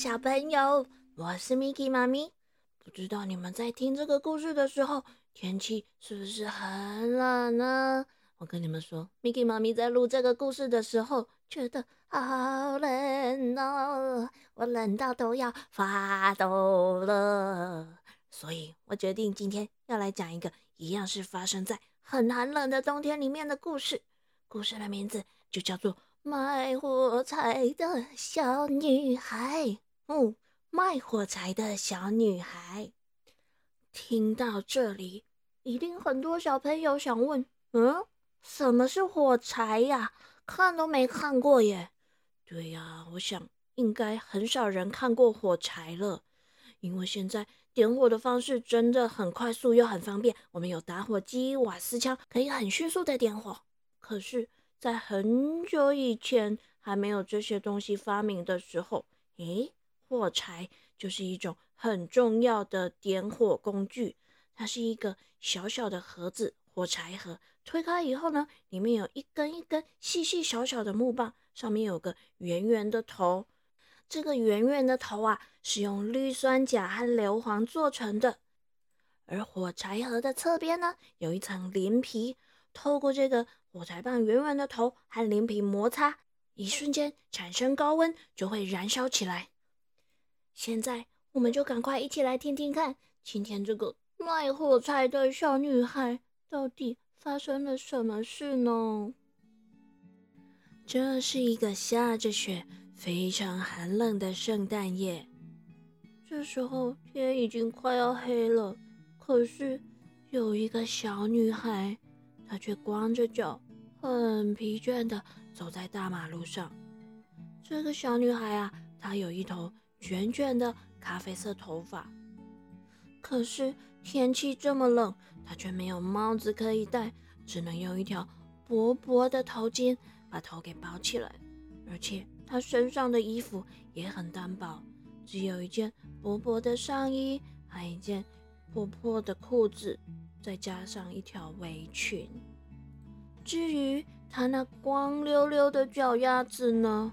小朋友，我是 Miki 妈咪。不知道你们在听这个故事的时候，天气是不是很冷呢？我跟你们说，Miki 妈咪在录这个故事的时候，觉得好冷哦，我冷到都要发抖了。所以我决定今天要来讲一个一样是发生在很寒冷的冬天里面的故事。故事的名字就叫做。卖火柴的小女孩，嗯，卖火柴的小女孩。听到这里，一定很多小朋友想问：嗯，什么是火柴呀？看都没看过耶。对呀，我想应该很少人看过火柴了，因为现在点火的方式真的很快速又很方便。我们有打火机、瓦斯枪，可以很迅速的点火。可是。在很久以前，还没有这些东西发明的时候，诶，火柴就是一种很重要的点火工具。它是一个小小的盒子，火柴盒。推开以后呢，里面有一根一根细细小小的木棒，上面有个圆圆的头。这个圆圆的头啊，是用氯酸钾和硫磺做成的。而火柴盒的侧边呢，有一层鳞皮。透过这个火柴棒圆圆的头和鳞皮摩擦，一瞬间产生高温，就会燃烧起来。现在，我们就赶快一起来听听看，今天这个卖火柴的小女孩到底发生了什么事呢？这是一个下着雪、非常寒冷的圣诞夜。这时候天已经快要黑了，可是有一个小女孩。她却光着脚，很疲倦地走在大马路上。这个小女孩啊，她有一头卷卷的咖啡色头发。可是天气这么冷，他却没有帽子可以戴，只能用一条薄薄的头巾把头给包起来。而且他身上的衣服也很单薄，只有一件薄薄的上衣还一件破破的裤子。再加上一条围裙。至于他那光溜溜的脚丫子呢？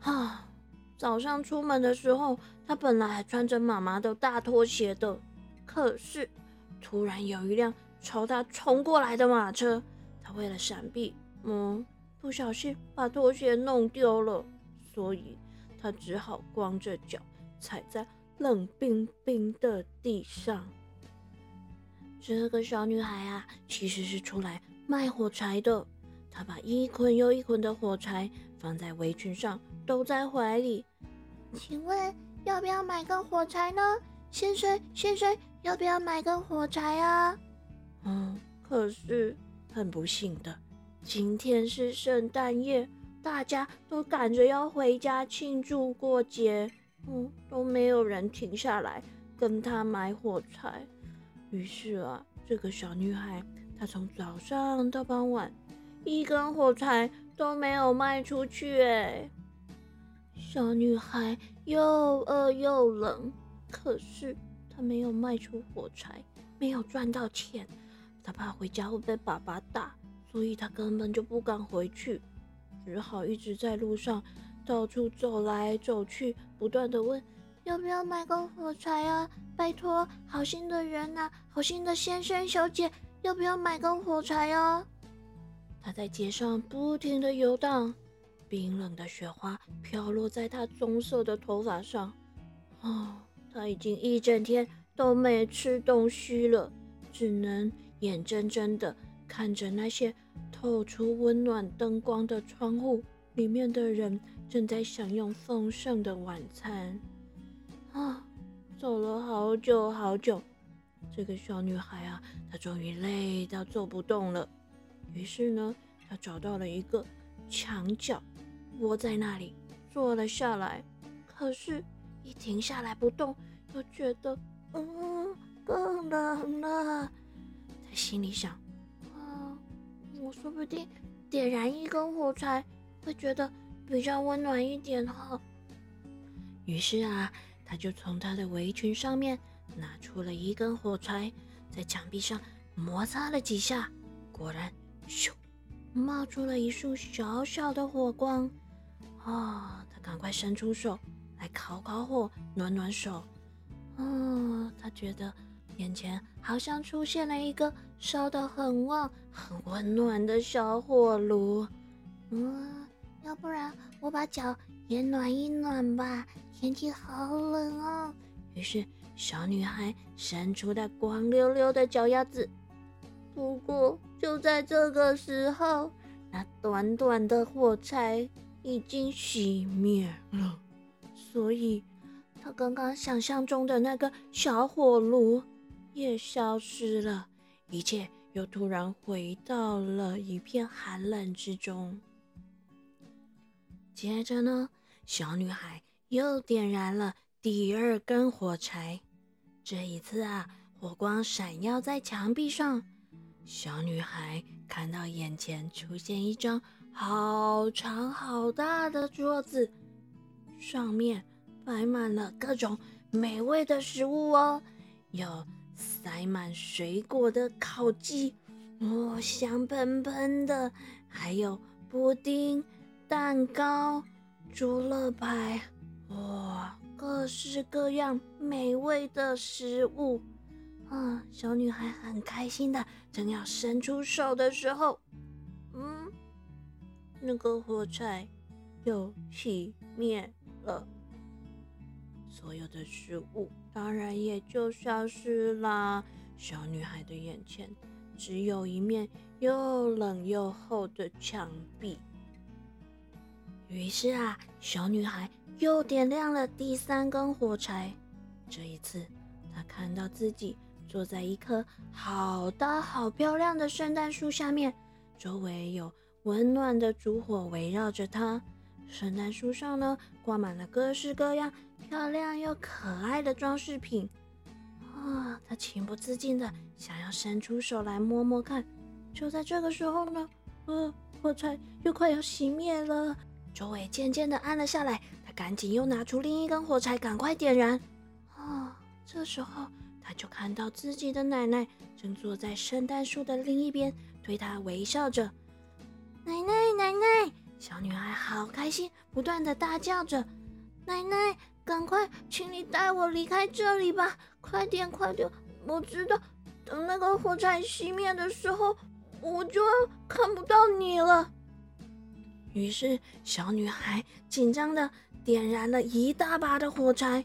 啊，早上出门的时候，他本来还穿着妈妈的大拖鞋的。可是，突然有一辆朝他冲过来的马车，他为了闪避，嗯，不小心把拖鞋弄丢了，所以他只好光着脚踩在冷冰冰的地上。这个小女孩啊，其实是出来卖火柴的。她把一捆又一捆的火柴放在围裙上，兜在怀里。请问要不要买根火柴呢？先生，先生，要不要买根火柴啊？嗯，可是很不幸的，今天是圣诞夜，大家都赶着要回家庆祝过节，嗯，都没有人停下来跟她买火柴。于是啊，这个小女孩她从早上到傍晚，一根火柴都没有卖出去。哎，小女孩又饿又冷，可是她没有卖出火柴，没有赚到钱，她怕回家会被爸爸打，所以她根本就不敢回去，只好一直在路上到处走来走去，不断的问。要不要买根火柴啊？拜托，好心的人呐，好心的先生小姐，要不要买根火柴啊？他在街上不停的游荡，冰冷的雪花飘落在他棕色的头发上。哦，他已经一整天都没吃东西了，只能眼睁睁的看着那些透出温暖灯光的窗户里面的人正在享用丰盛的晚餐。啊，走了好久好久，这个小女孩啊，她终于累到走不动了。于是呢，他找到了一个墙角，窝在那里坐了下来。可是，一停下来不动，又觉得嗯更冷了。在心里想，啊，我说不定点燃一根火柴，会觉得比较温暖一点哈。于是啊。他就从他的围裙上面拿出了一根火柴，在墙壁上摩擦了几下，果然，咻，冒出了一束小小的火光。啊！他赶快伸出手来烤烤火、暖暖手。啊，他觉得眼前好像出现了一个烧得很旺、很温暖的小火炉。嗯，要不然我把脚也暖一暖吧，天气好冷哦。于是，小女孩伸出她光溜溜的脚丫子。不过，就在这个时候，那短短的火柴已经熄灭了，所以，她刚刚想象中的那个小火炉也消失了，一切又突然回到了一片寒冷之中。接着呢，小女孩又点燃了第二根火柴，这一次啊，火光闪耀在墙壁上。小女孩看到眼前出现一张好长好大的桌子，上面摆满了各种美味的食物哦，有塞满水果的烤鸡，哦，香喷喷的，还有布丁、蛋糕、猪肋排，哇，各式各样美味的食物。啊！小女孩很开心的，正要伸出手的时候，嗯，那个火柴又熄灭了，所有的食物当然也就消失啦。小女孩的眼前只有一面又冷又厚的墙壁。于是啊，小女孩又点亮了第三根火柴。这一次，她看到自己。坐在一棵好大好漂亮的圣诞树下面，周围有温暖的烛火围绕着它。圣诞树上呢，挂满了各式各样漂亮又可爱的装饰品。啊，他情不自禁的想要伸出手来摸摸看。就在这个时候呢，呃，火柴又快要熄灭了，周围渐渐的暗了下来。他赶紧又拿出另一根火柴，赶快点燃。啊，这时候。他就看到自己的奶奶正坐在圣诞树的另一边，对他微笑着。奶奶，奶奶！小女孩好开心，不断的大叫着：“奶奶，赶快，请你带我离开这里吧！快点，快点！我知道，等那个火柴熄灭的时候，我就看不到你了。”于是，小女孩紧张的点燃了一大把的火柴。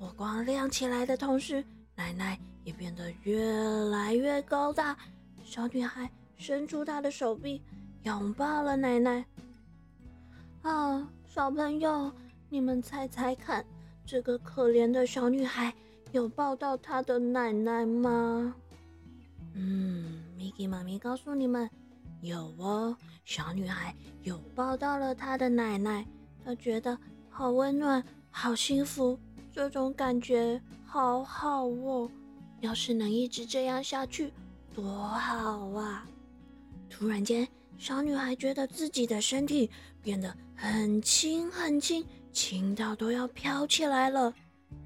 火光亮起来的同时，奶奶也变得越来越高大。小女孩伸出她的手臂，拥抱了奶奶。啊，小朋友，你们猜猜看，这个可怜的小女孩有抱到她的奶奶吗？嗯，Miki 妈咪告诉你们，有哦。小女孩有抱到了她的奶奶，她觉得好温暖，好幸福。这种感觉好好哦，要是能一直这样下去，多好啊！突然间，小女孩觉得自己的身体变得很轻很轻，轻到都要飘起来了。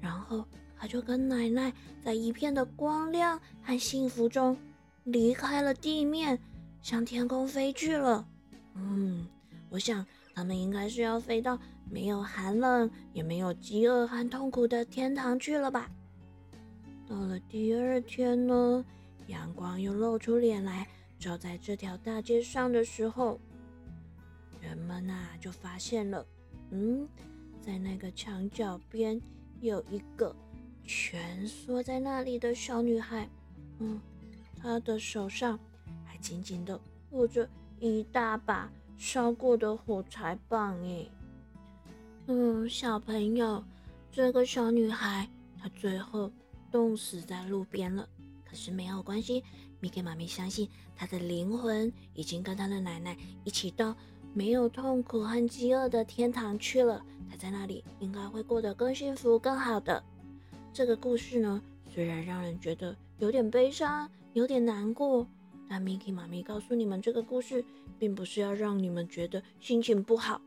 然后，她就跟奶奶在一片的光亮和幸福中离开了地面，向天空飞去了。嗯，我想他们应该是要飞到。没有寒冷，也没有饥饿和痛苦的天堂去了吧？到了第二天呢，阳光又露出脸来，照在这条大街上的时候，人们呐就发现了，嗯，在那个墙角边有一个蜷缩在那里的小女孩，嗯，她的手上还紧紧的握着一大把烧过的火柴棒，诶。嗯，小朋友，这个小女孩她最后冻死在路边了。可是没有关系，米给妈咪相信她的灵魂已经跟她的奶奶一起到没有痛苦和饥饿的天堂去了。她在那里应该会过得更幸福、更好的。这个故事呢，虽然让人觉得有点悲伤、有点难过，但 Mickey 妈咪告诉你们，这个故事并不是要让你们觉得心情不好。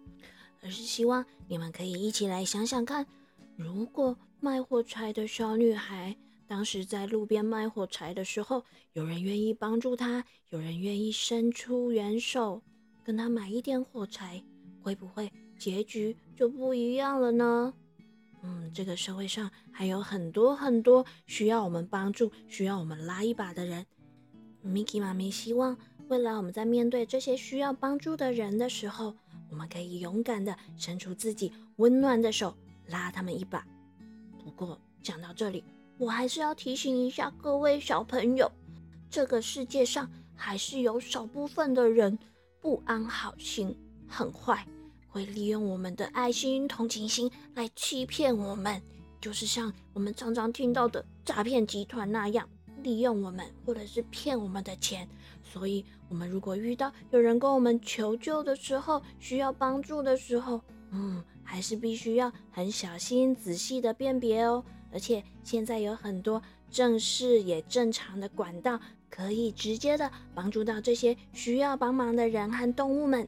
而是希望你们可以一起来想想看，如果卖火柴的小女孩当时在路边卖火柴的时候，有人愿意帮助她，有人愿意伸出援手跟她买一点火柴，会不会结局就不一样了呢？嗯，这个社会上还有很多很多需要我们帮助、需要我们拉一把的人。Miki 妈咪希望，未来我们在面对这些需要帮助的人的时候，我们可以勇敢的伸出自己温暖的手，拉他们一把。不过讲到这里，我还是要提醒一下各位小朋友，这个世界上还是有少部分的人不安好心，很坏。会利用我们的爱心、同情心来欺骗我们，就是像我们常常听到的诈骗集团那样，利用我们或者是骗我们的钱。所以，我们如果遇到有人跟我们求救的时候，需要帮助的时候，嗯，还是必须要很小心、仔细的辨别哦。而且，现在有很多正式也正常的管道，可以直接的帮助到这些需要帮忙的人和动物们。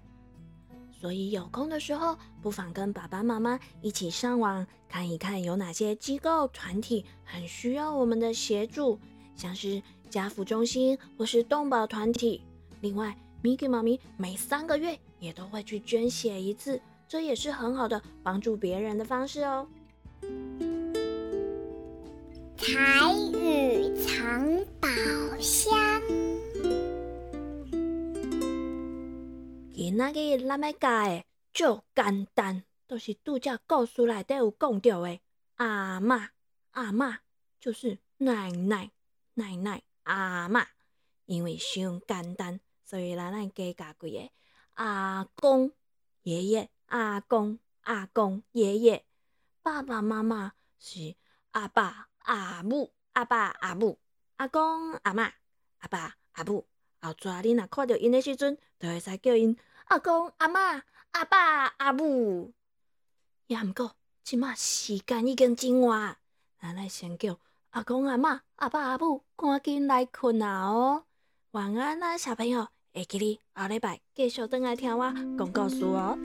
所以有空的时候，不妨跟爸爸妈妈一起上网看一看，有哪些机构团体很需要我们的协助，像是家福中心或是动保团体。另外，Miki 妈咪每三个月也都会去捐血一次，这也是很好的帮助别人的方式哦。彩雨藏宝箱。今仔日咱要教的就简单，都是拄则故事内底有讲到的。阿嬷，阿嬷就是奶奶，奶奶阿嬷，因为伤简单，所以咱来加加几个阿公、爷爷、阿公、阿公、爷爷。爸爸妈妈是阿爸、阿母、阿爸、阿母、阿公、阿嬷、阿爸、阿母。后仔恁若看到因的时阵，就会使叫因。阿公、阿嬷、阿爸、阿母，也毋过，即马时间已经真晚，咱来先叫阿公、阿嬷、阿爸、阿母赶紧来困啊！哦，晚安啦，小朋友，会记你后礼拜继续等来听我讲故事哦。